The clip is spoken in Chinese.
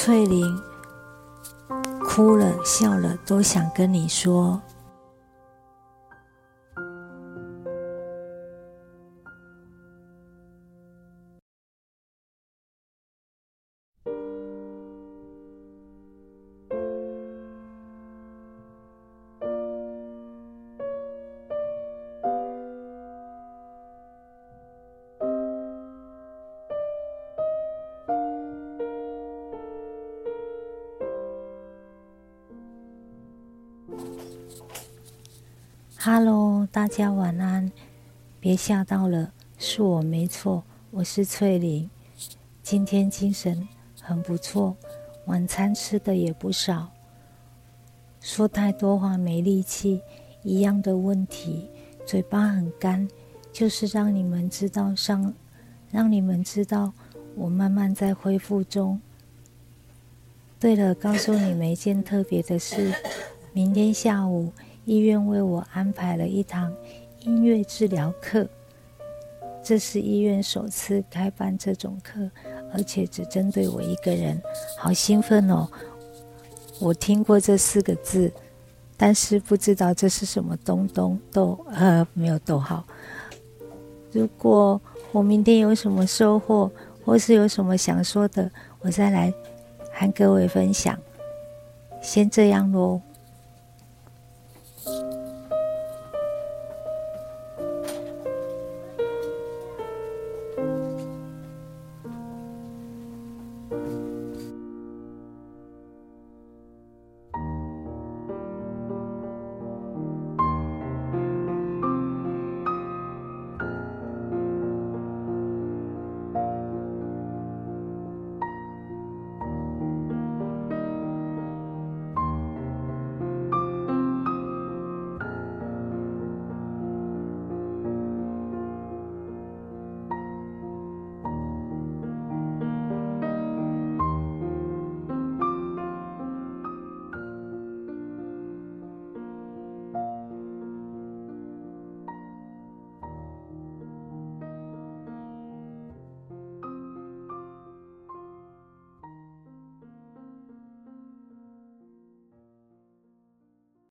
翠玲哭了笑了，都想跟你说。Hello，大家晚安。别吓到了，是我没错，我是翠玲。今天精神很不错，晚餐吃的也不少。说太多话没力气，一样的问题，嘴巴很干，就是让你们知道上，让你们知道我慢慢在恢复中。对了，告诉你们一件特别的事，明天下午。医院为我安排了一堂音乐治疗课，这是医院首次开办这种课，而且只针对我一个人，好兴奋哦！我听过这四个字，但是不知道这是什么东东逗呃没有逗号。如果我明天有什么收获，或是有什么想说的，我再来和各位分享。先这样喽。Thank you.